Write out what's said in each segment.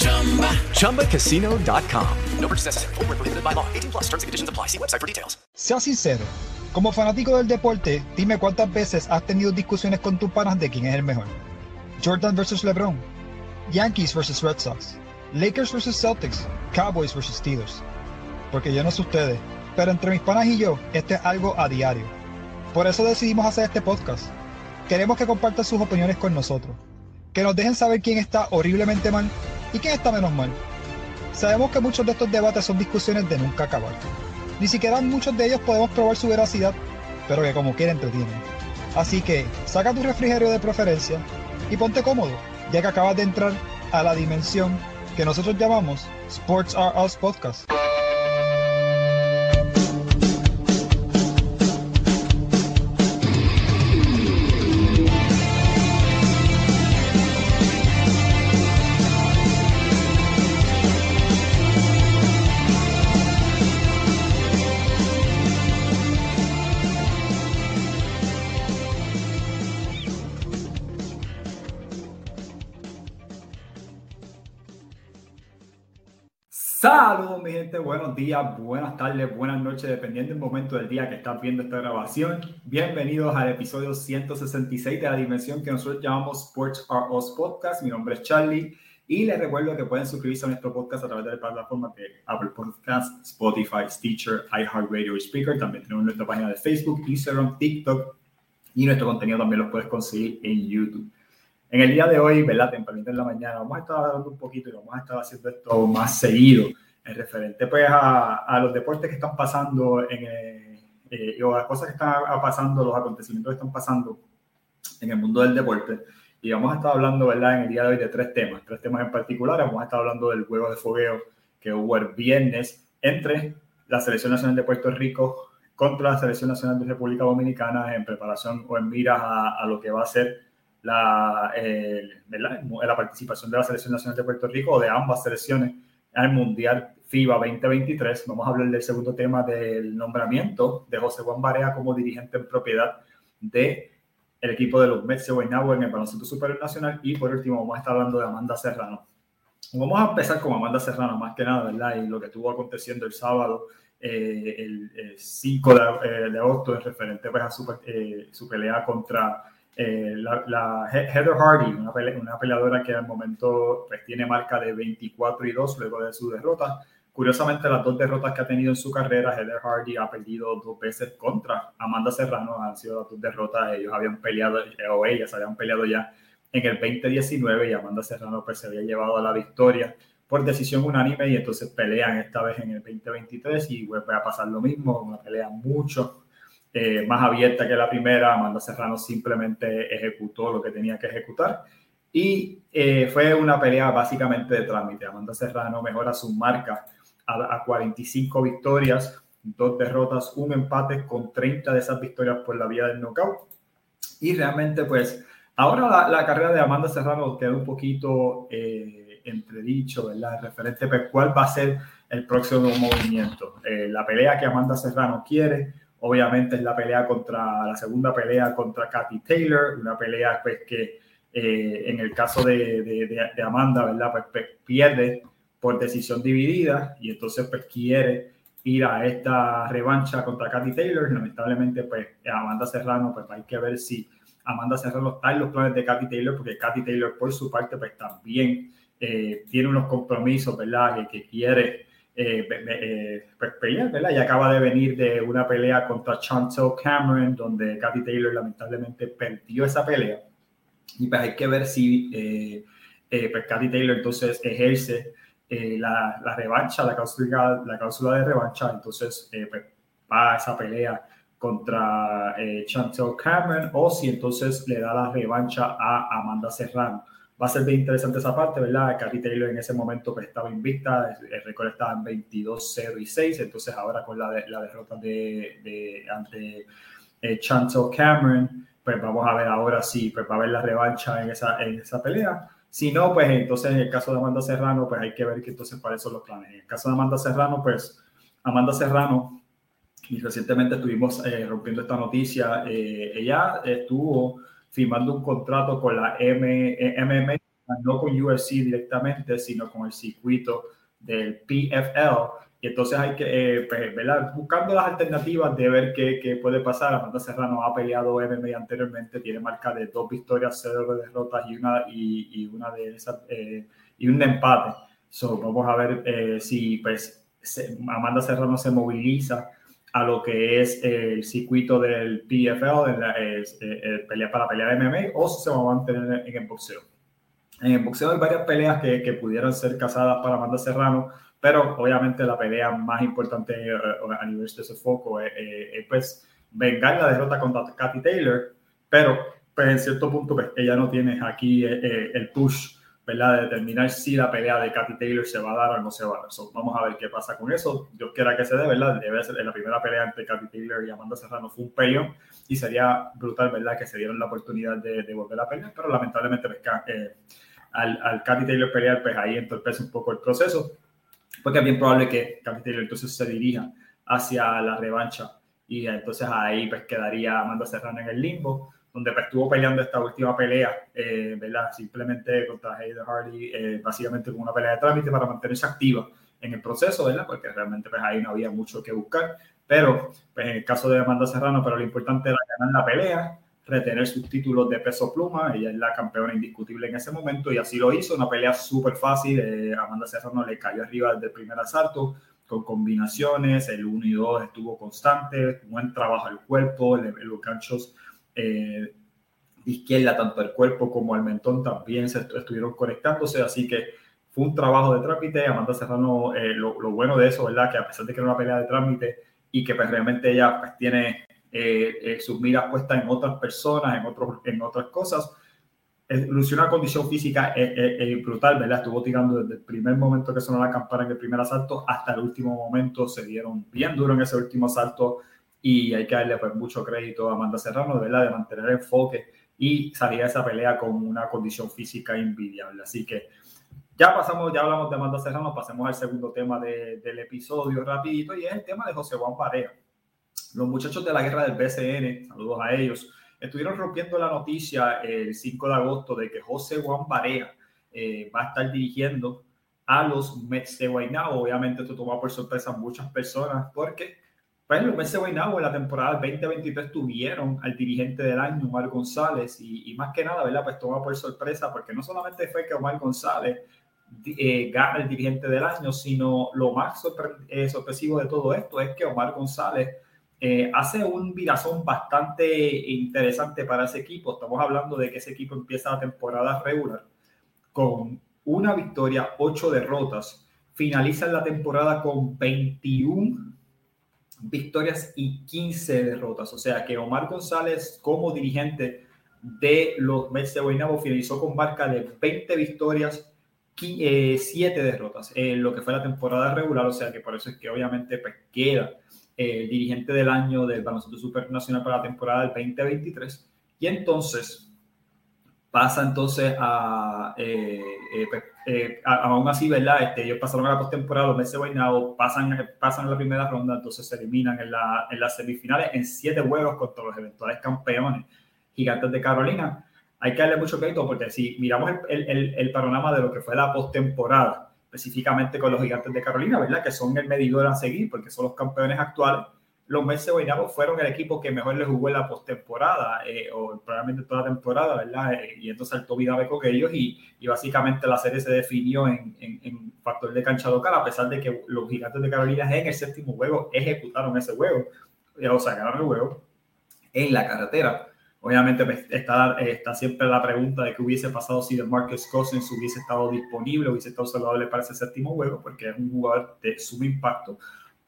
ChumbaCasino.com. No purchase necessary. Full prohibited by law. 18 plus terms and conditions apply. See website for details. Sea sincero, como fanático del deporte, dime cuántas veces has tenido discusiones con tus panas de quién es el mejor. Jordan versus LeBron, Yankees versus Red Sox, Lakers versus Celtics, Cowboys versus Steelers. Porque yo no sé ustedes, pero entre mis panas y yo, este es algo a diario. Por eso decidimos hacer este podcast. Queremos que compartan sus opiniones con nosotros. Que nos dejen saber quién está horriblemente mal y quién está menos mal. Sabemos que muchos de estos debates son discusiones de nunca acabar. Ni siquiera muchos de ellos podemos probar su veracidad, pero que como quiera entretienen. Así que saca tu refrigerio de preferencia y ponte cómodo, ya que acabas de entrar a la dimensión que nosotros llamamos Sports Are Us Podcast. Saludos mi gente, buenos días, buenas tardes, buenas noches, dependiendo del momento del día que estás viendo esta grabación. Bienvenidos al episodio 166 de la dimensión que nosotros llamamos Sports Are Us Podcast. Mi nombre es Charlie y les recuerdo que pueden suscribirse a nuestro podcast a través de la plataforma de Apple Podcasts, Spotify, Stitcher, iHeartRadio y Speaker. También tenemos nuestra página de Facebook, Instagram, TikTok y nuestro contenido también lo puedes conseguir en YouTube. En el día de hoy, ¿verdad? Tempranito en la mañana, vamos a estar hablando un poquito y vamos a estar haciendo esto más seguido en referente pues a, a los deportes que están pasando en eh, eh, o las cosas que están pasando, los acontecimientos que están pasando en el mundo del deporte. Y vamos a estar hablando, ¿verdad? En el día de hoy de tres temas, tres temas en particular. Vamos a estar hablando del juego de fogueo que hubo el viernes entre la Selección Nacional de Puerto Rico contra la Selección Nacional de República Dominicana en preparación o en miras a, a lo que va a ser la, eh, la participación de la Selección Nacional de Puerto Rico o de ambas selecciones al Mundial FIBA 2023. Vamos a hablar del segundo tema del nombramiento de José Juan Barea como dirigente en propiedad de el equipo de los Mets de Guaynabo en el baloncesto superior nacional y por último vamos a estar hablando de Amanda Serrano. Vamos a empezar con Amanda Serrano más que nada, ¿verdad? Y lo que estuvo aconteciendo el sábado, eh, el, 5 de, eh, de, agosto, en referente pues, a su, eh, su pelea contra eh, la, Heather Hardy, una, peleadora que al momento pues, tiene marca de 24 y 2 luego de su derrota. Curiosamente, las dos derrotas que ha tenido en su carrera, Heather Hardy ha perdido dos veces contra Amanda Serrano, han sido las dos derrotas, ellos habían peleado, o ellas habían peleado ya en el 2019 y Amanda Serrano pues, se había llevado a la victoria por decisión unánime y entonces pelean esta vez en el 2023 y va a pasar lo mismo, una pelea mucho eh, más abierta que la primera. Amanda Serrano simplemente ejecutó lo que tenía que ejecutar. Y eh, fue una pelea básicamente de trámite. Amanda Serrano mejora su marca a, 45 victorias, dos derrotas, un empate con 30 de esas victorias por la vía del knockout. Y realmente, pues, ahora la, carrera de Amanda Serrano queda un poquito eh, entredicho, ¿verdad? Referente pues, cuál va a ser el próximo movimiento. la pelea que Amanda Serrano quiere, Obviamente es la pelea contra, la segunda pelea contra Katy Taylor, una pelea pues que eh, en el caso de, de, Amanda, ¿verdad? Pues, pues, pierde por decisión dividida y entonces pues quiere ir a esta revancha contra Katy Taylor. Lamentablemente pues Amanda Serrano, pues hay que ver si Amanda Serrano está en los planes de Katy Taylor, porque Katy Taylor por su parte pues también eh, tiene unos compromisos, ¿verdad? Que quiere eh, eh. Y acaba de venir de una pelea contra Chantel Cameron, donde Katy Taylor lamentablemente perdió esa pelea. Y pues hay que ver si eh, pues Katy Taylor entonces ejerce la, la, revancha, la cláusula, la cláusula de revancha, entonces pues, va a esa pelea contra Chantel Cameron o si entonces le da la revancha a Amanda Serrano va a ser bien interesante esa parte, ¿verdad? Katy Taylor en ese momento pues, estaba invicta, el récord estaba en 22-0 y 6, entonces ahora con la, la derrota de, de ante eh, Cameron, pues vamos a ver ahora si pues, va a haber la revancha en esa, en esa pelea. Si no, pues entonces en el caso de Amanda Serrano, pues hay que ver que entonces cuáles son los planes. En el caso de Amanda Serrano, pues Amanda Serrano, y recientemente estuvimos eh, rompiendo esta noticia, eh, ella estuvo firmando un contrato con la MMA, eh, no con UFC directamente, sino con el circuito del PFL. Y entonces hay que, eh, pues, buscando las alternativas de ver qué, qué, puede pasar. Amanda Serrano ha peleado MMA anteriormente, tiene marca de dos victorias, cero derrotas y una, y, y una de esas, eh, y un empate. So, vamos a ver si pues, Amanda Serrano se moviliza a lo que es el circuito del PFL, en la, eh, pelea para pelear MMA, o si se va a mantener en el boxeo. En el boxeo hay varias peleas que, que pudieran ser casadas para Amanda Serrano, pero obviamente la pelea más importante eh, a nivel de ese foco es, pues vengar la derrota contra Katy Taylor, pero pues en cierto punto pues, ella no tiene aquí eh, el push ¿verdad? De determinar si la pelea de Katy Taylor se va a dar o no se va a dar. vamos a ver qué pasa con eso. Dios quiera que se dé, ¿verdad? Debe ser en la primera pelea entre Katy Taylor y Amanda Serrano fue un peleón y sería brutal, ¿verdad? Que se dieron la oportunidad de, de volver a pelear, pero lamentablemente pues, eh, al, al Katy Taylor pelear, pues ahí entorpece un poco el proceso, porque es bien probable que Katy Taylor entonces se dirija hacia la revancha y entonces ahí pues quedaría Amanda Serrano en el limbo donde pues, estuvo peleando esta última pelea, eh, ¿verdad? Simplemente contra Hayden Hardy, eh, básicamente con una pelea de trámite para mantenerse activa en el proceso, ¿verdad? Porque realmente pues ahí no había mucho que buscar. Pero pues, en el caso de Amanda Serrano, pero lo importante era ganar la pelea, retener sus títulos de peso pluma. Ella es la campeona indiscutible en ese momento y así lo hizo. Una pelea súper fácil. Eh, Amanda Serrano le cayó arriba desde el primer asalto con combinaciones. El 1 y 2 estuvo constante. Buen trabajo al cuerpo. los ganchos eh, izquierda, tanto el cuerpo como el mentón también se estuvieron conectándose, así que fue un trabajo de trámite. Amanda Serrano, eh, lo, bueno de eso, ¿verdad? Que a pesar de que era una pelea de trámite y que pues, realmente ella pues, tiene eh, eh, sus miras puestas en otras personas, en, otros, en otras cosas, lució una condición física brutal, ¿verdad? Estuvo tirando desde el primer momento que sonó la campana en el primer asalto hasta el último momento, se dieron bien duro en ese último asalto y hay que darle pues, mucho crédito a Amanda Serrano, de verdad, de mantener el enfoque y salir a esa pelea con una condición física invidiable. Así que ya pasamos, ya hablamos de Amanda Serrano, pasemos al segundo tema del episodio rapidito y es el tema de José Juan Pareja. Los muchachos de la guerra del BCN, saludos a ellos, estuvieron rompiendo la noticia el 5 de agosto de que José Juan Barea eh, va a estar dirigiendo a los Mets de Guaynabo. Obviamente esto tomó por sorpresa a muchas personas porque pues los Mets de Guaynabo en la temporada 2023 tuvieron al dirigente del año, Omar González, y, más que nada, ¿verdad? Pues toma por sorpresa, porque no solamente fue que Omar González eh, gana el dirigente del año, sino lo más eh, sorpresivo de todo esto es que Omar González eh, hace un virazón bastante interesante para ese equipo. Estamos hablando de que ese equipo empieza la temporada regular con una victoria, ocho derrotas, finaliza la temporada con 21 victorias y 15 derrotas. O sea que Omar González, como dirigente de los Mets de Guaynabo, finalizó con marca de 20 victorias, 7 eh, derrotas en lo que fue la temporada regular. O sea que por eso es que obviamente pues, queda el dirigente del año del baloncesto supernacional para la temporada del 2023. Y entonces pasa entonces a, eh, eh, pues, eh, aún así, ¿verdad? Este, ellos pasaron a la postemporada, los meses Guaynabo, pasan, pasan la primera ronda, entonces se eliminan en, la, en las semifinales en siete juegos contra los eventuales campeones gigantes de Carolina. Hay que darle mucho crédito porque si miramos el, el, el panorama de lo que fue la postemporada, específicamente con los gigantes de Carolina, ¿verdad? Que son el medidor a seguir porque son los campeones actuales los Mets de Guaynabo fueron el equipo que mejor le jugó en la postemporada, eh, o probablemente toda la temporada, ¿verdad? Eh, y entonces saltó vida con ellos y, y, básicamente la serie se definió en, en, factor de cancha local, a pesar de que los gigantes de Carolina en el séptimo juego ejecutaron ese juego, o sea, ganaron el juego en la carretera. Obviamente pues, está, está siempre la pregunta de qué hubiese pasado si Marcus Cousins hubiese estado disponible, hubiese estado saludable para ese séptimo juego, porque es un jugador de sumo impacto.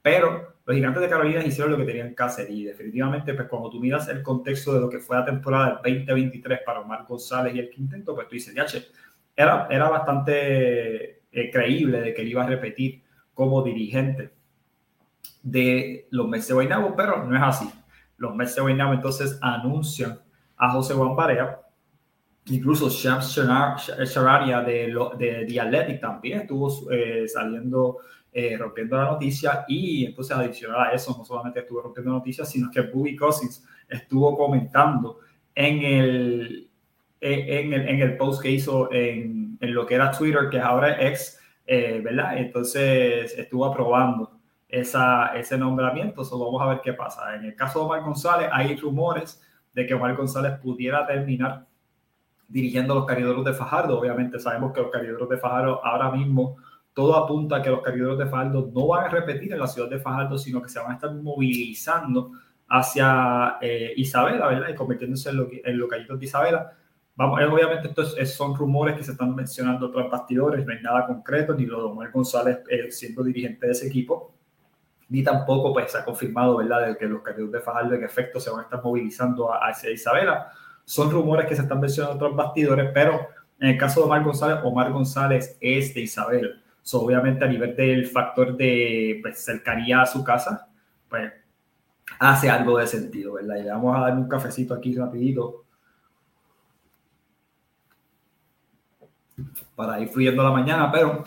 Pero los gigantes de Carolina hicieron lo que tenían que hacer y definitivamente, pues cuando tú miras el contexto de lo que fue la temporada del 2023 para Omar González y el quinteto, pues tú dices, ya, era, era bastante eh, creíble de que él iba a repetir como dirigente de los Mets de Guaynabo, pero no es así. Los Mets de Guaynabo entonces anuncian a José Juan Barea, incluso Shams Shararia de, de The Athletic también estuvo eh, saliendo eh, rompiendo la noticia y entonces adicional a eso no solamente estuvo rompiendo noticias, sino que Bobby Cousins estuvo comentando en el, en el, en el post que hizo en, en, lo que era Twitter, que ahora es ex, eh, ¿verdad? Entonces estuvo aprobando esa, ese nombramiento, so vamos a ver qué pasa. En el caso de Omar González hay rumores de que Omar González pudiera terminar dirigiendo los caridoros de Fajardo. Obviamente sabemos que los caridoros de Fajardo ahora mismo todo apunta a que los cargadores de Fajardo no van a repetir en la ciudad de Fajardo, sino que se van a estar movilizando hacia eh, Isabela, ¿verdad? Y convirtiéndose en, lo, en localitos de Isabela. Vamos, eh, obviamente, estos son rumores que se están mencionando tras bastidores, no hay nada concreto, ni lo de Omar González eh, siendo dirigente de ese equipo, ni tampoco pues, se ha confirmado, ¿verdad?, de que los cargadores de Fajardo en efecto se van a estar movilizando hacia Isabela. Son rumores que se están mencionando tras bastidores, pero en el caso de Omar González, Omar González es de Isabela obviamente a nivel del factor de pues, cercanía a su casa, pues hace algo de sentido, ¿verdad? Y le vamos a dar un cafecito aquí rapidito para ir fluyendo la mañana, pero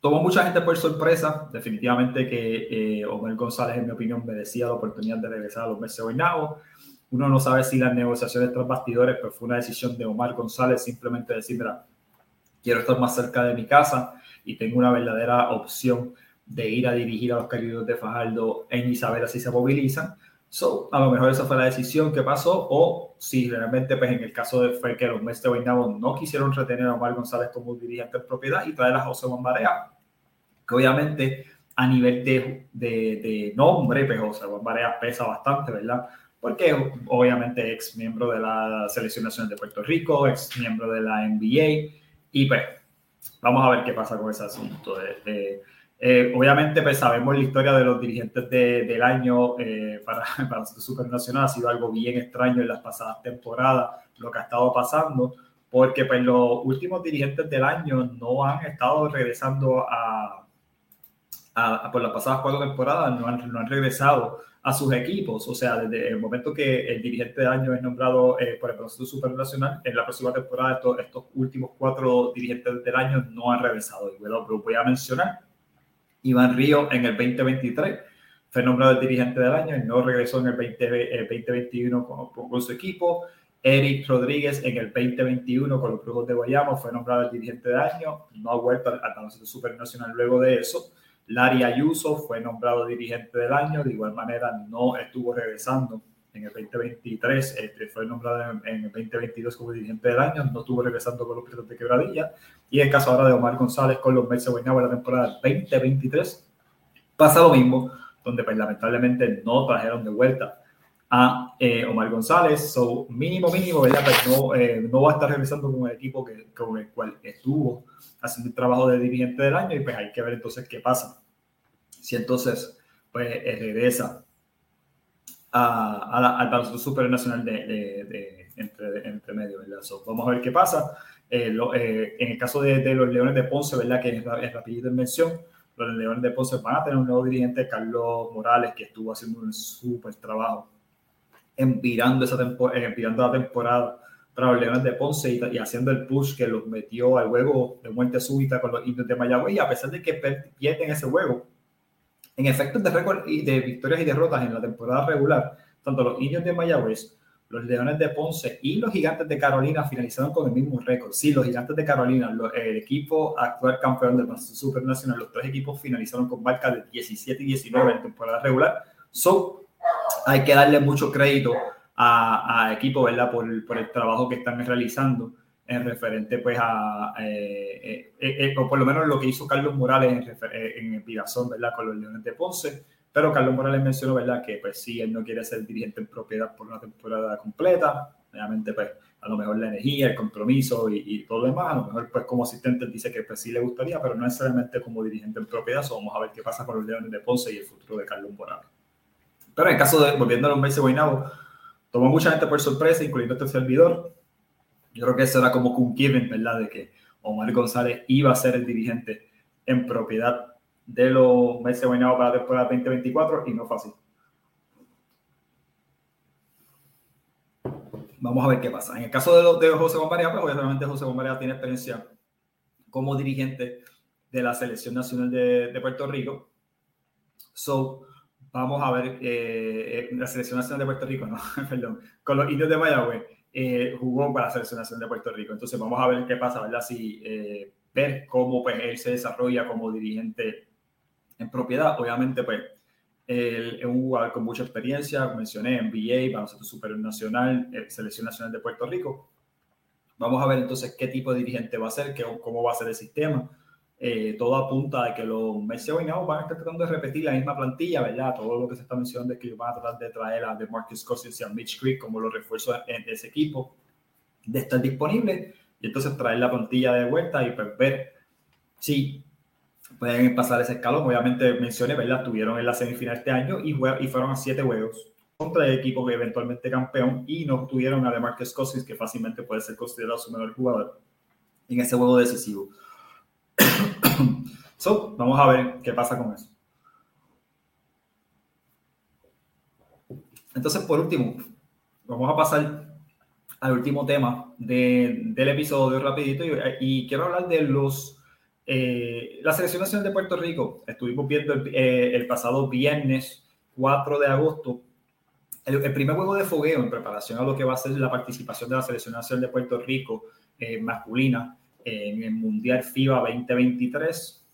tomó mucha gente por sorpresa. Definitivamente que eh, Omar González, en mi opinión, merecía la oportunidad de regresar a los meses Guaynabo. Uno no sabe si las negociaciones tras bastidores, pero fue una decisión de Omar González simplemente decir, mira, quiero estar más cerca de mi casa y tengo una verdadera opción de ir a dirigir a los queridos de Fajardo en Isabela si se movilizan. So, a lo mejor esa fue la decisión que pasó, o si realmente, pues en el caso de fue que los Mets de Guaynabo no quisieron retener a Omar González como dirigente de propiedad y traer a José Bombarea, que obviamente a nivel de, de, de nombre, pues José Bombarea pesa bastante, ¿verdad? Porque obviamente ex miembro de la Selección Nacional de Puerto Rico, ex miembro de la NBA, y pues, vamos a ver qué pasa con ese asunto. Eh, obviamente, pues sabemos la historia de los dirigentes del año eh, para, para el Supernacional. Ha sido algo bien extraño en las pasadas temporadas, lo que ha estado pasando, porque pues los últimos dirigentes del año no han estado regresando a, a por las pasadas cuatro temporadas, no han, no han regresado a sus equipos. O sea, desde el momento que el dirigente de año es nombrado eh, por el proceso supernacional, en la próxima temporada estos, estos, últimos cuatro dirigentes del año no han regresado. Y bueno, voy a mencionar, Iván Río en el 2023 fue nombrado el dirigente del año y no regresó en el, 2021 con, con, su equipo. Eric Rodríguez en el 2021 con los Brujos de Guayama fue nombrado el dirigente del año, no ha vuelto al, al supernacional luego de eso. Larry Ayuso fue nombrado dirigente del año, de igual manera no estuvo regresando en el 2023, este, fue nombrado en, el 2022 como dirigente del año, no estuvo regresando con los Piratas de Quebradilla. Y el caso ahora de Omar González con los Mets de la temporada 2023, pasa lo mismo, donde pues, lamentablemente no trajeron de vuelta a eh, Omar González. So, mínimo, mínimo, ¿verdad? Pues no, eh, no va a estar regresando con el equipo que, con el cual estuvo haciendo el trabajo de dirigente del año y pues hay que ver entonces qué pasa. Si entonces pues eh, regresa a, al baloncesto supernacional de, de, de, entre, entre medio, ¿verdad? vamos a ver qué pasa. Eh, en el caso de, los Leones de Ponce, ¿verdad? Que es, es rapidito en mención, los Leones de Ponce van a tener un nuevo dirigente, Carlos Morales, que estuvo haciendo un súper trabajo empirando, esa empirando la temporada para los Leones de Ponce y, haciendo el push que los metió al juego de muerte súbita con los indios de Mayagüez. Y a pesar de que pierden ese juego, en efectos de récord y de victorias y derrotas en la temporada regular, tanto los indios de Mayagüez, los Leones de Ponce y los Gigantes de Carolina finalizaron con el mismo récord. Sí, los Gigantes de Carolina, el equipo actual campeón del Super Nacional, los tres equipos finalizaron con marca de 17 y 19 en temporada regular, So, hay que darle mucho crédito a, a equipo, ¿verdad? Por, por, el trabajo que están realizando en referente, pues, a, eh, eh, eh, o por lo menos lo que hizo Carlos Morales en, en el ¿verdad? Con los Leones de Ponce. Pero Carlos Morales mencionó, ¿verdad? Que, pues, sí, él no quiere ser dirigente en propiedad por una temporada completa. Obviamente, pues, a lo mejor la energía, el compromiso y, y todo lo demás. A lo mejor, pues, como asistente dice que, pues, sí le gustaría, pero no necesariamente como dirigente en propiedad. vamos a ver qué pasa con los Leones de Ponce y el futuro de Carlos Morales. Pero en el caso de, volviendo a los meses Guaynabo, tomó mucha gente por sorpresa, incluyendo este servidor. Yo creo que eso era como un given, ¿verdad? De que Omar González iba a ser el dirigente en propiedad de los meses Guaynabo para la temporada 2024 y no fue así. Vamos a ver qué pasa. En el caso de, de José Bombaria, pues obviamente José Bombaria tiene experiencia como dirigente de la selección nacional de, de Puerto Rico. So, vamos a ver eh, eh, la selección nacional de Puerto Rico, no, perdón, con los indios de Mayagüez, eh, jugó para la selección nacional de Puerto Rico. Entonces vamos a ver qué pasa, ¿verdad? Si ver cómo pues, él se desarrolla como dirigente en propiedad. Obviamente, pues, él es un jugador con mucha experiencia, como mencioné, NBA, baloncesto superior nacional, selección nacional de Puerto Rico. Vamos a ver entonces qué tipo de dirigente va a ser, qué, cómo va a ser el sistema eh, todo apunta a que los Messi van a estar tratando de repetir la misma plantilla, ¿verdad? Todo lo que se está mencionando es que van a tratar de traer a DeMarcus Cousins y a Mitch Creek como los refuerzos de ese equipo, de estar disponibles y entonces traer la plantilla de vuelta y pues ver si pueden pasar ese escalón. Obviamente mencioné, ¿verdad? Tuvieron en la semifinal este año y, y fueron a siete juegos contra el equipo que eventualmente campeón y no tuvieron a DeMarcus Cousins, que fácilmente puede ser considerado su mejor jugador en ese juego decisivo. So, vamos a ver qué pasa con eso. Entonces, por último, vamos a pasar al último tema de, del episodio rapidito y, quiero hablar de los eh, la selección nacional de Puerto Rico. Estuvimos viendo el, eh, el pasado viernes 4 de agosto el, el, primer juego de fogueo en preparación a lo que va a ser la participación de la selección nacional de Puerto Rico eh, masculina en el Mundial FIBA 2023.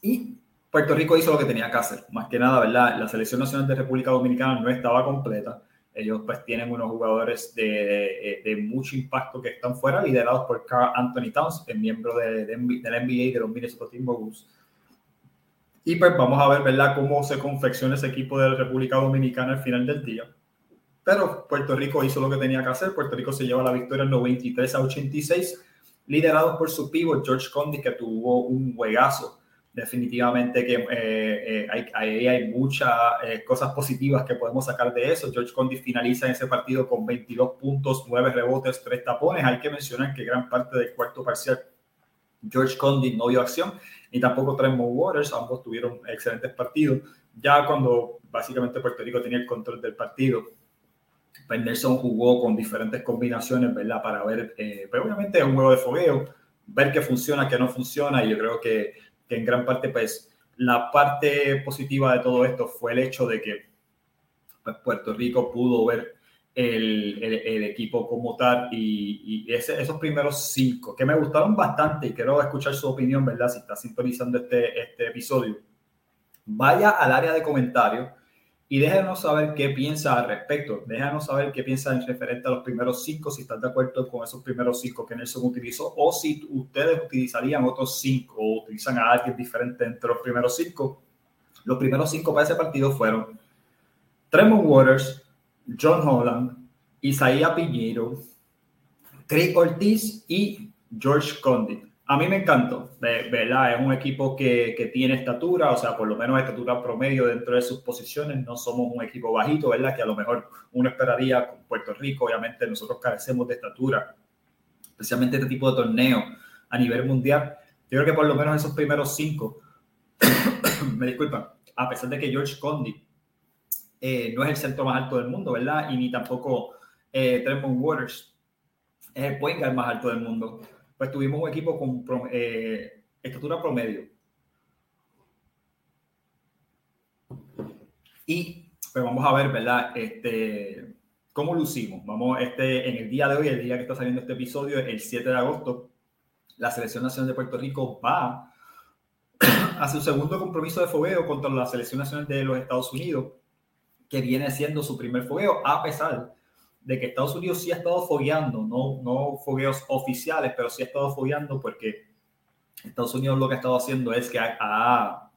Y Puerto Rico hizo lo que tenía que hacer. Más que nada, ¿verdad? La selección nacional de República Dominicana no estaba completa. Ellos pues tienen unos jugadores de, de, mucho impacto que están fuera, liderados por Carl Anthony Towns, el miembro de, de, del NBA de los Minnesota Timberwolves. Y pues vamos a ver, ¿verdad?, cómo se confecciona ese equipo de la República Dominicana al final del día. Pero Puerto Rico hizo lo que tenía que hacer. Puerto Rico se lleva la victoria en 93 a 86 liderados por su pívot George Condi, que tuvo un juegazo. Definitivamente que eh, eh, hay, hay, muchas eh, cosas positivas que podemos sacar de eso. George Condi finaliza en ese partido con 22 puntos, 9 rebotes, 3 tapones. Hay que mencionar que gran parte del cuarto parcial George Condi no dio acción y tampoco Tremont Waters. Ambos tuvieron excelentes partidos. Ya cuando básicamente Puerto Rico tenía el control del partido, Penderson jugó con diferentes combinaciones, ¿verdad? Para ver, eh, pero obviamente es un juego de fogueo, ver qué funciona, qué no funciona, y yo creo que, que, en gran parte, pues, la parte positiva de todo esto fue el hecho de que pues, Puerto Rico pudo ver el, el, equipo como tal y, y ese, esos primeros cinco, que me gustaron bastante y quiero escuchar su opinión, ¿verdad? Si está sintonizando este, este episodio, vaya al área de comentarios y déjanos saber qué piensa al respecto. Déjanos saber qué piensa en referente a los primeros cinco, si están de acuerdo con esos primeros cinco que Nelson utilizó, o si ustedes utilizarían otros cinco o utilizan a alguien diferente entre los primeros cinco. Los primeros cinco para ese partido fueron Tremont Waters, John Holland, Isaiah Piñero, Craig Ortiz y George Condit a mí me encantó, ¿verdad? Es un equipo que, que, tiene estatura, o sea, por lo menos estatura promedio dentro de sus posiciones. No somos un equipo bajito, ¿verdad? Que a lo mejor uno esperaría con Puerto Rico. Obviamente nosotros carecemos de estatura, especialmente este tipo de torneo a nivel mundial. Yo creo que por lo menos esos primeros cinco, me disculpan, a pesar de que George Condi eh, no es el centro más alto del mundo, ¿verdad? Y ni tampoco eh, Tremont Waters es el point guard más alto del mundo pues tuvimos un equipo con eh, estatura promedio. Y pues vamos a ver, ¿verdad? Este, ¿Cómo lucimos? Vamos, este, en el día de hoy, el día que está saliendo este episodio, el 7 de agosto, la Selección Nacional de Puerto Rico va a su segundo compromiso de fogueo contra la Selección Nacional de los Estados Unidos. que viene siendo su primer fogueo, a pesar de que Estados Unidos sí ha estado fogueando, no, no fogueos oficiales, pero sí ha estado fogueando porque Estados Unidos lo que ha estado haciendo es que ha,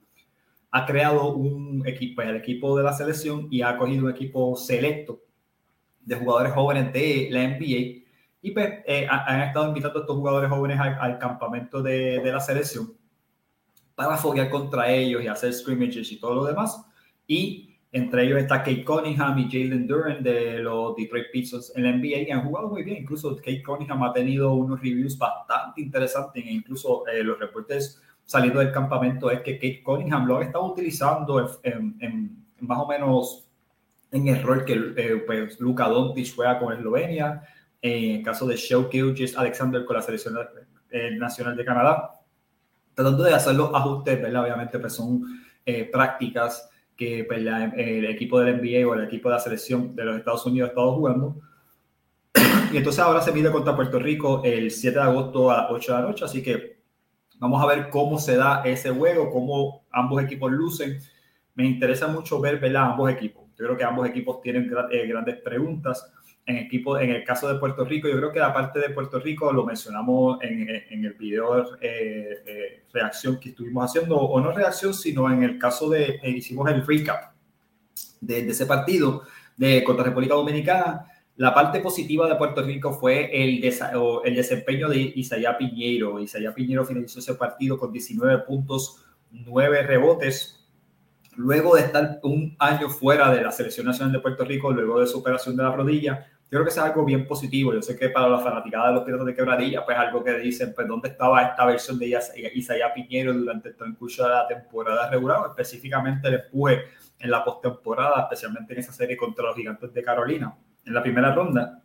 ha creado un equipo, el equipo de la selección y ha cogido un equipo selecto de jugadores jóvenes de la NBA y pues, eh, han estado invitando a estos jugadores jóvenes al, campamento de, de, la selección para foguear contra ellos y hacer scrimmages y todo lo demás. Y entre ellos está Kate Cunningham y Jalen Duran de los Detroit Pistons en la NBA y han jugado muy bien. Incluso Kate Cunningham ha tenido unos reviews bastante interesantes e incluso eh, los reportes saliendo del campamento es que Kate Cunningham lo ha estado utilizando en, más o menos en el rol que eh, pues, Luka Doncic juega con Eslovenia, en el caso de Shea Gilgis Alexander con la selección eh, nacional de Canadá, tratando de hacer los ajustes, ¿verdad? Obviamente pues son prácticas que pues, el equipo del NBA o el equipo de la selección de los Estados Unidos ha jugando. Y entonces ahora se mide contra Puerto Rico el 7 de agosto a 8 de la noche, así que vamos a ver cómo se da ese juego, cómo ambos equipos lucen. Me interesa mucho ver ¿verdad? ambos equipos. Yo creo que ambos equipos tienen eh, grandes preguntas en, equipo, en el caso de Puerto Rico, yo creo que la parte de Puerto Rico lo mencionamos en, en el video eh, eh, reacción que estuvimos haciendo, o no reacción, sino en el caso de, eh, hicimos el recap de, de, ese partido de contra República Dominicana. La parte positiva de Puerto Rico fue el, el desempeño de Isaiah Piñero. Isaiah Piñero finalizó ese partido con 19 puntos, 9 rebotes, luego de estar un año fuera de la selección nacional de Puerto Rico, luego de su operación de la rodilla, yo creo que es algo bien positivo. Yo sé que para la fanaticada de los Piratas de Quebradilla, pues algo que dicen, pues dónde estaba esta versión de Isaiah Piñero durante el transcurso de la temporada regular, específicamente empuje en la postemporada, especialmente en esa serie contra los Gigantes de Carolina, en la primera ronda.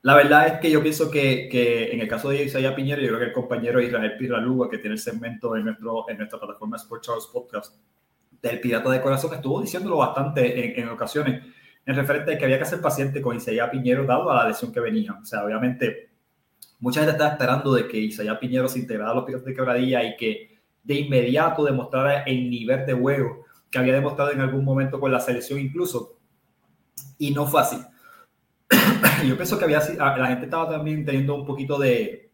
La verdad es que yo pienso que, que en el caso de Isaiah Piñero, yo creo que el compañero Israel Pirraluga, que tiene el segmento en, nuestro, en nuestra plataforma Sports Charles Podcast del Pirata de Corazón, estuvo diciéndolo bastante en, en ocasiones en referente a que había que ser paciente con Isaiah Piñero dado a la lesión que venía. O sea, obviamente, mucha gente estaba esperando de que Isaiah Piñero se integrara a los Piratas de Quebradilla y que de inmediato demostrara el nivel de juego que había demostrado en algún momento con la selección incluso. Y no fue así. Yo pienso que había, la gente estaba también teniendo un poquito de,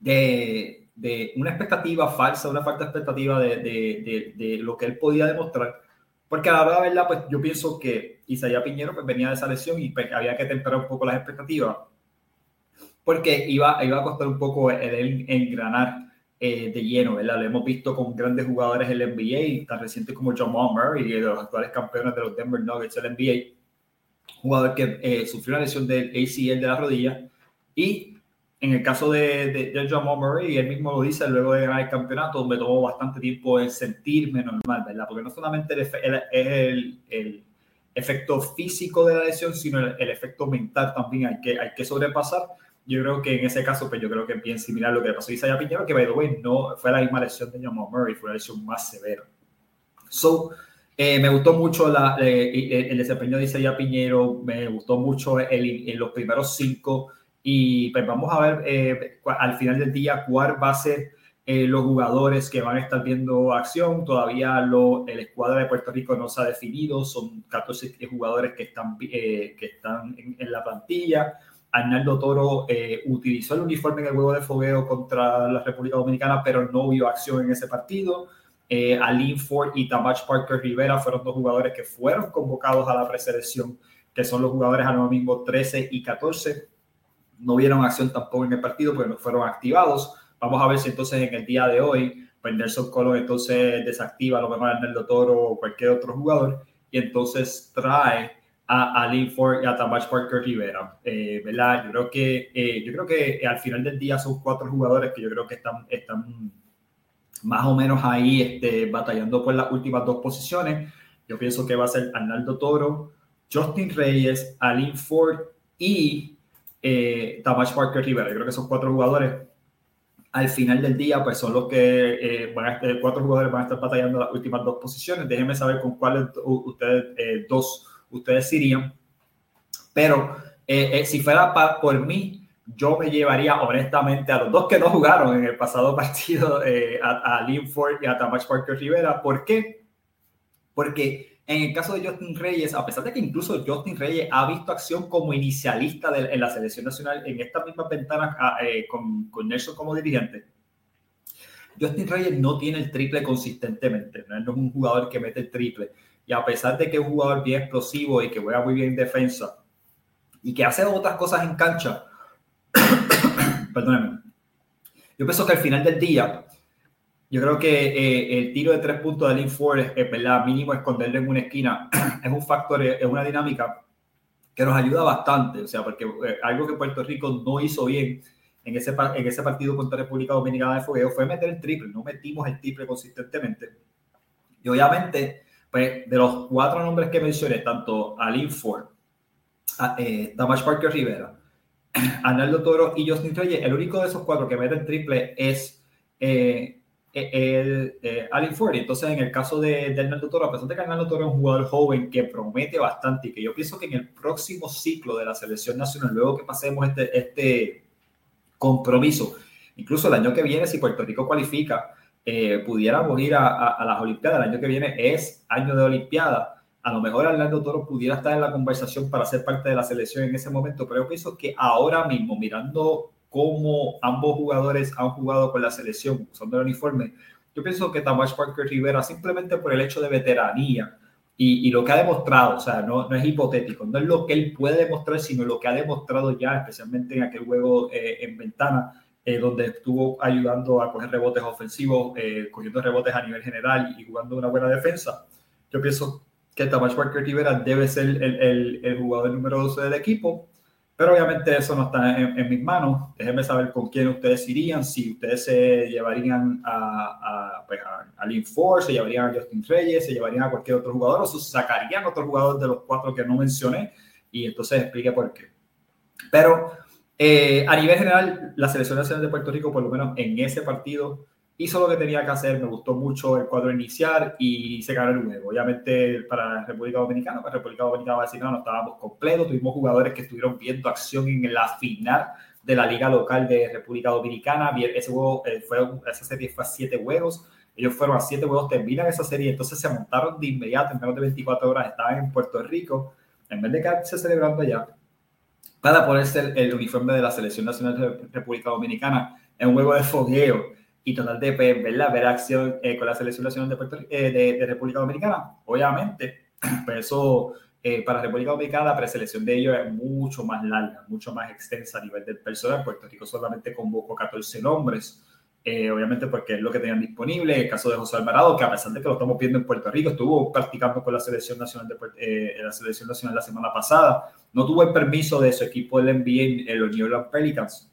de, de una expectativa falsa, una falta de expectativa de, de, de, lo que él podía demostrar porque a la hora de verdad, pues yo pienso que Isaías Piñero pues, venía de esa lesión y pues, había que temperar un poco las expectativas. Porque iba, iba a costar un poco el, engranar eh, de lleno, ¿verdad? Lo hemos visto con grandes jugadores la NBA, tan recientes como Jamal Murray, de los actuales campeones de los Denver Nuggets del NBA. Jugador que eh, sufrió una lesión del ACL de la rodilla y en el caso de, de, de Jamal Murray, él mismo lo dice luego de ganar el campeonato, me tomó bastante tiempo en sentirme normal, ¿verdad? Porque no solamente el, es el, el, efecto físico de la lesión, sino el, efecto mental también hay que, hay que sobrepasar. Yo creo que en ese caso, pues yo creo que es bien similar a lo que pasó a Isaiah Piñero, que by the way, no fue la misma lesión de Jamal Murray, fue una lesión más severa. So, eh, me gustó mucho la, eh, el desempeño de Isaiah Piñero, me gustó mucho el, en los primeros cinco y pues vamos a ver eh, al final del día cuál va a ser eh, los jugadores que van a estar viendo acción. Todavía lo, el escuadra de Puerto Rico no se ha definido, son 14 jugadores que están, eh, que están en, la plantilla. Arnaldo Toro utilizó el uniforme en el juego de fogueo contra la República Dominicana, pero no vio acción en ese partido. Eh, Alin Ford y Tamach Parker Rivera fueron dos jugadores que fueron convocados a la preselección, que son los jugadores ahora mismo 13 y 14 no vieron acción tampoco en el partido porque no fueron activados. Vamos a ver si entonces en el día de hoy, pues Nelson Colón entonces desactiva lo mejor Nando Toro o cualquier otro jugador y entonces trae a, a Ford y a Tamach Parker Rivera, eh, ¿verdad? Yo creo que eh, yo creo que al final del día son cuatro jugadores que yo creo que están, están más o menos ahí este, batallando por las últimas dos posiciones. Yo pienso que va a ser Arnaldo Toro, Justin Reyes, Alin Ford y eh, Parker Rivera. Yo creo que esos cuatro jugadores al final del día, pues son los que eh, van a estar, cuatro jugadores van a estar batallando las últimas dos posiciones. Déjenme saber con cuáles ustedes eh, dos ustedes irían. Pero eh, si fuera por mí, yo me llevaría honestamente a los dos que no jugaron en el pasado partido, a, a Linford y a Tamach Parker Rivera. ¿Por qué? Porque En el caso de Justin Reyes, a pesar de que incluso Justin Reyes ha visto acción como inicialista de, en la selección nacional en esta misma ventana ah, eh, con, con, Nelson como dirigente, Justin Reyes no tiene el triple consistentemente, no es un jugador que mete el triple. Y a pesar de que es un jugador bien explosivo y que juega muy bien en defensa y que hace otras cosas en cancha, perdónenme, yo pienso que al final del día, yo creo que eh, el tiro de tres puntos de Lynn Ford es, verdad, mínimo esconderlo en una esquina, es un factor, es una dinámica que nos ayuda bastante, o sea, porque eh, algo que Puerto Rico no hizo bien en ese, en ese partido contra República Dominicana de Fogueo fue meter el triple, no metimos el triple consistentemente. Y obviamente, pues de los cuatro nombres que mencioné, tanto a Lynn Ford, a, eh, Parker Rivera, Arnaldo Toro y Justin Reyes, el único de esos cuatro que mete el triple es eh, el, eh, Alin Ford. Entonces, en el caso de, de, Arnaldo Toro, a pesar de que Arnaldo Toro es un jugador joven que promete bastante y que yo pienso que en el próximo ciclo de la selección nacional, luego que pasemos este, este compromiso, incluso el año que viene, si Puerto Rico cualifica, eh, pudiéramos ir a, a, las Olimpiadas. El año que viene es año de Olimpiada a lo mejor Arnaldo Toro pudiera estar en la conversación para ser parte de la selección en ese momento, pero yo pienso que ahora mismo, mirando cómo ambos jugadores han jugado con la selección usando el uniforme, yo pienso que Tamás Parker Rivera, simplemente por el hecho de veteranía y, y lo que ha demostrado, o sea, no, no, es hipotético, no es lo que él puede demostrar, sino lo que ha demostrado ya, especialmente en aquel juego eh, en ventana, eh, donde estuvo ayudando a coger rebotes ofensivos, eh, cogiendo rebotes a nivel general y jugando una buena defensa. Yo pienso que Tamás Parker Rivera debe ser el, el, el, jugador número 12 del equipo, pero obviamente eso no está en, en, mis manos. Déjenme saber con quién ustedes irían, si ustedes se llevarían a, a, pues a, a Lynn Ford, se llevarían a Justin Reyes, se llevarían a cualquier otro jugador, o se sacarían otro jugador de los cuatro que no mencioné, y entonces explique por qué. Pero eh, a nivel general, la selección nacional de Puerto Rico, por lo menos en ese partido, hizo lo que tenía que hacer, me gustó mucho el cuadro inicial y se ganó el juego. Obviamente para República Dominicana, para República Dominicana va a decir, no, no estábamos completos, tuvimos jugadores que estuvieron viendo acción en la final de la liga local de República Dominicana, ese juego, eh, fue, esa serie fue a siete juegos, ellos fueron a siete juegos, terminan esa serie, entonces se montaron de inmediato, en menos de 24 horas estaban en Puerto Rico, en vez de quedarse celebrando allá, para ponerse el, el uniforme de la Selección Nacional de República Dominicana en un juego de fogueo y total de pues, ¿verdad? ver acción eh, con la selección de, Puerto, eh, de, de, República Dominicana. Obviamente, pues eso eh, para República Dominicana la preselección de ellos es mucho más larga, mucho más extensa a nivel del personal. Puerto Rico solamente convocó 14 nombres, eh, obviamente porque es lo que tenían disponible. El caso de José Alvarado, que a pesar de que lo estamos viendo en Puerto Rico, estuvo practicando con la selección nacional de la selección nacional la semana pasada. No tuvo el permiso de su equipo del NBA, el New Orleans Pelicans,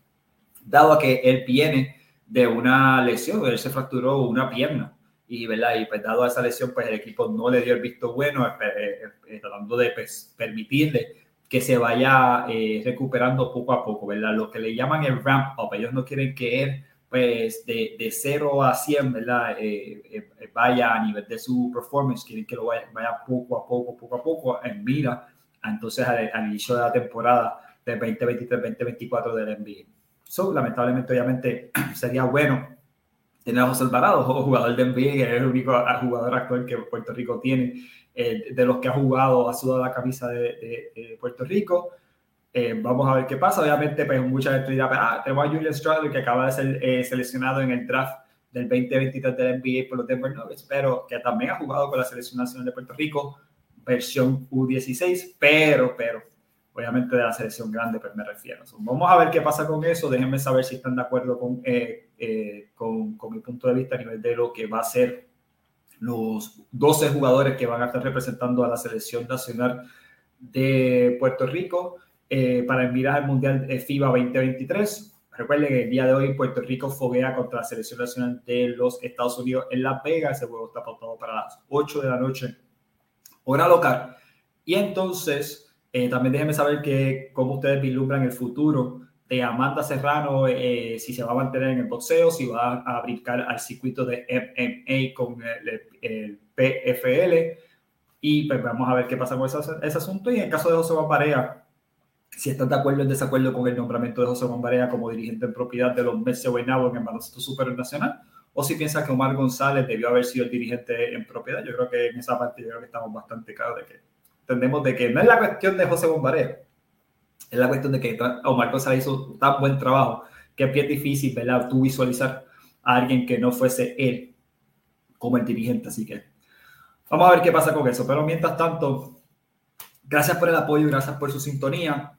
dado a que él viene de una lesión, él se fracturó una pierna y, ¿verdad? y pues dado a esa lesión, pues el equipo no le dio el visto bueno, eh, eh, eh, tratando de pues, permitirle que se vaya eh, recuperando poco a poco, ¿verdad? Lo que le llaman el ramp up, ellos no quieren que él pues de, de 0 a 100, ¿verdad? Eh, eh, vaya a nivel de su performance, quieren que lo vaya, vaya poco a poco, poco a poco, en mira, entonces al, al inicio de la temporada de 2023-2024 del NBA. So, lamentablemente, obviamente, sería bueno tener a José Alvarado, jugador de NBA, que es el único jugador actual que Puerto Rico tiene, eh, de los que ha jugado, ha sudado la camisa de, de, de Puerto Rico. Eh, vamos a ver qué pasa. Obviamente, pues mucha gente dirá, ah, tenemos a Julian Stradley que acaba de ser eh, seleccionado en el draft del 2023 del NBA por los Denver Nuggets, pero que también ha jugado con la Selección Nacional de Puerto Rico, versión U16, pero, pero, obviamente de la selección grande, pues me refiero. Vamos a ver qué pasa con eso. Déjenme saber si están de acuerdo con, eh, eh, con, con, mi punto de vista a nivel de lo que va a ser los 12 jugadores que van a estar representando a la selección nacional de Puerto Rico eh, para mirar al Mundial FIBA 2023. Recuerden que el día de hoy Puerto Rico foguea contra la selección nacional de los Estados Unidos en Las Vegas. Ese juego está pautado para las 8 de la noche, hora local. Y entonces eh, también déjenme saber que, cómo ustedes vislumbran el futuro de Amanda Serrano, eh, si se va a mantener en el boxeo, si va a brincar al circuito de MMA con el, el PFL. Y pues vamos a ver qué pasa con ese, asunto. Y en el caso de José Bambarea, si están de acuerdo o en desacuerdo con el nombramiento de José Bambarea como dirigente en propiedad de los Mets de Guaynabo en el baloncesto supernacional, o si piensas que Omar González debió haber sido el dirigente en propiedad. Yo creo que en esa parte yo creo que estamos bastante claros de que entendemos de que no es la cuestión de José Bombarea, es la cuestión de que Omar González hizo tan buen trabajo que es difícil, ¿verdad? Tú visualizar a alguien que no fuese él como el dirigente. Así que vamos a ver qué pasa con eso. Pero mientras tanto, gracias por el apoyo, gracias por su sintonía.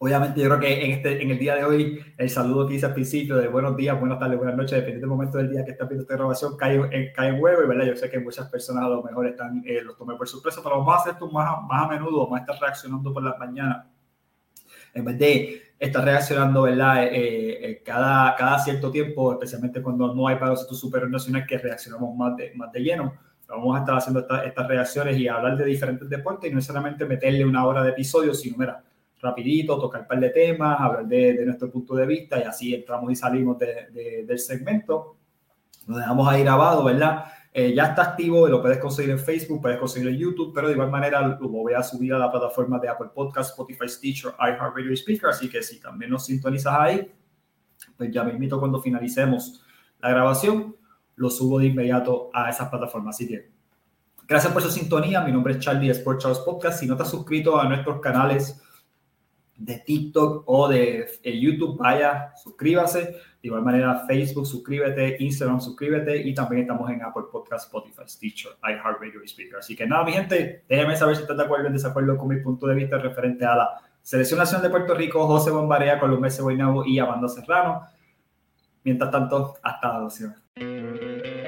Obviamente, yo creo que en, este, en el día de hoy, el saludo que hice al principio de buenos días, buenas tardes, buenas noches, dependiendo del momento del día que estás viendo esta grabación, cae, en, cae en huevo. Y ¿verdad? yo sé que muchas personas a lo mejor están, eh, los tomé por sorpresa, pero vamos a hacer esto más, más a menudo, vamos a estar reaccionando por las mañanas. En vez de estar reaccionando ¿verdad? Eh, eh, cada, cada cierto tiempo, especialmente cuando no hay patrocinios supernacionales, que reaccionamos más de, más de lleno. Vamos a estar haciendo estas reacciones y hablar de diferentes deportes y no necesariamente meterle una hora de episodio, sino, mira, rapidito, tocar un par de temas, hablar de, de nuestro punto de vista y así entramos y salimos de, del segmento. Lo dejamos ahí grabado, ¿verdad? Eh, ya está activo, lo puedes conseguir en Facebook, puedes conseguir en YouTube, pero de igual manera lo voy a subir a la plataforma de Apple Podcast, Spotify, Stitcher, iHeartRadio y Speaker, así que si también nos sintonizas ahí, pues ya me invito cuando finalicemos la grabación, lo subo de inmediato a esas plataformas. Así que gracias por su sintonía, mi nombre es Charlie Sport Charles Podcast, si no te has suscrito a nuestros canales, de TikTok o de eh, YouTube, vaya, suscríbase. De igual manera, Facebook, suscríbete, Instagram, suscríbete y también estamos en Apple Podcast, Spotify, Stitcher, iHeartRadio y Speaker. Así que nada, mi gente, déjenme saber si estás de acuerdo o en desacuerdo con mi punto de vista referente a la Selección Nacional de Puerto Rico, José Bombarea, Colombia Ceboinabo y Amanda Serrano. Mientras tanto, hasta la próxima.